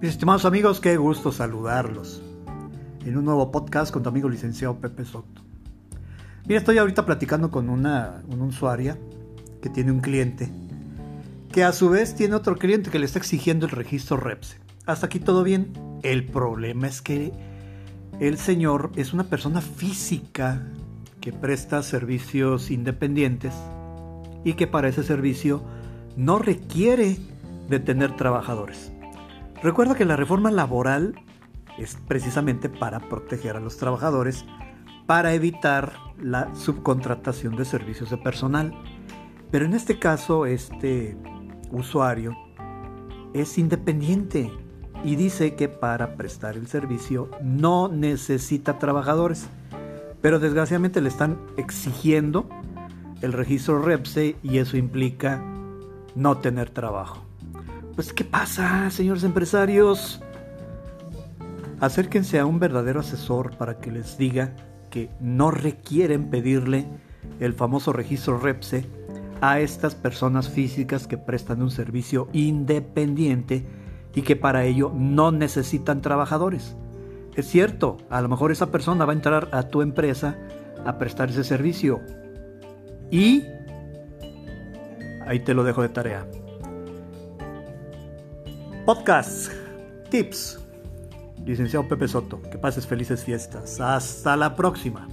Mis estimados amigos, qué gusto saludarlos en un nuevo podcast con tu amigo licenciado Pepe Soto. Mira, estoy ahorita platicando con una, usuaria que tiene un cliente que a su vez tiene otro cliente que le está exigiendo el registro REPSE. Hasta aquí todo bien. El problema es que el señor es una persona física que presta servicios independientes y que para ese servicio no requiere de tener trabajadores. Recuerda que la reforma laboral es precisamente para proteger a los trabajadores, para evitar la subcontratación de servicios de personal. Pero en este caso, este usuario es independiente y dice que para prestar el servicio no necesita trabajadores. Pero desgraciadamente le están exigiendo el registro REPSE y eso implica no tener trabajo. Pues, ¿qué pasa, señores empresarios? Acérquense a un verdadero asesor para que les diga que no requieren pedirle el famoso registro REPSE a estas personas físicas que prestan un servicio independiente y que para ello no necesitan trabajadores. Es cierto, a lo mejor esa persona va a entrar a tu empresa a prestar ese servicio. Y ahí te lo dejo de tarea podcasts, tips. Licenciado Pepe Soto, que pases felices fiestas. Hasta la próxima.